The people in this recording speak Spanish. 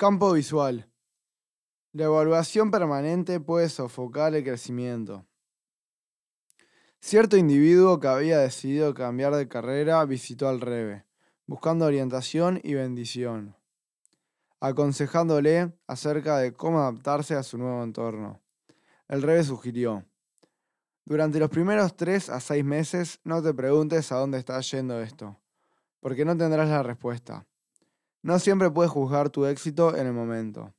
Campo visual. La evaluación permanente puede sofocar el crecimiento. Cierto individuo que había decidido cambiar de carrera visitó al Rebe, buscando orientación y bendición, aconsejándole acerca de cómo adaptarse a su nuevo entorno. El Rebe sugirió, durante los primeros tres a seis meses no te preguntes a dónde está yendo esto, porque no tendrás la respuesta. No siempre puedes juzgar tu éxito en el momento.